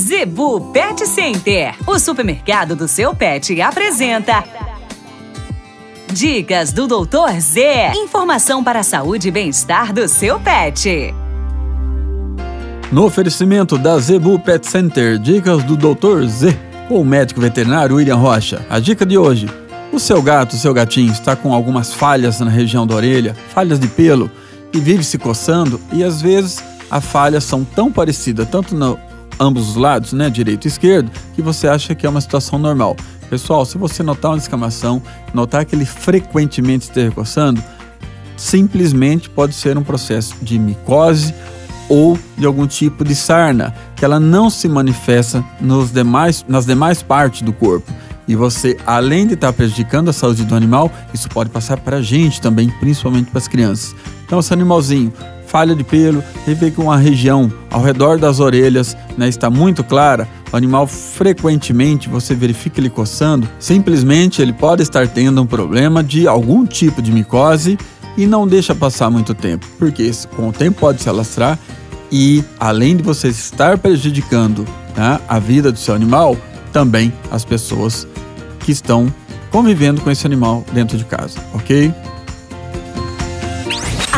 Zebu Pet Center, o supermercado do seu pet, apresenta. Dicas do Doutor Z. Informação para a saúde e bem-estar do seu pet. No oferecimento da Zebu Pet Center, dicas do Doutor Z, com o médico veterinário William Rocha. A dica de hoje: o seu gato, o seu gatinho, está com algumas falhas na região da orelha, falhas de pelo, e vive se coçando, e às vezes as falhas são tão parecidas, tanto no ambos os lados, né, direito e esquerdo, que você acha que é uma situação normal. Pessoal, se você notar uma descamação, notar que ele frequentemente esteja coçando, simplesmente pode ser um processo de micose ou de algum tipo de sarna, que ela não se manifesta nos demais, nas demais partes do corpo. E você, além de estar prejudicando a saúde do animal, isso pode passar para a gente também, principalmente para as crianças. Então, esse animalzinho falha de pelo, vê que uma região ao redor das orelhas né, está muito clara, o animal frequentemente você verifica ele coçando, simplesmente ele pode estar tendo um problema de algum tipo de micose e não deixa passar muito tempo, porque com o tempo pode se alastrar e além de você estar prejudicando né, a vida do seu animal, também as pessoas que estão convivendo com esse animal dentro de casa, ok?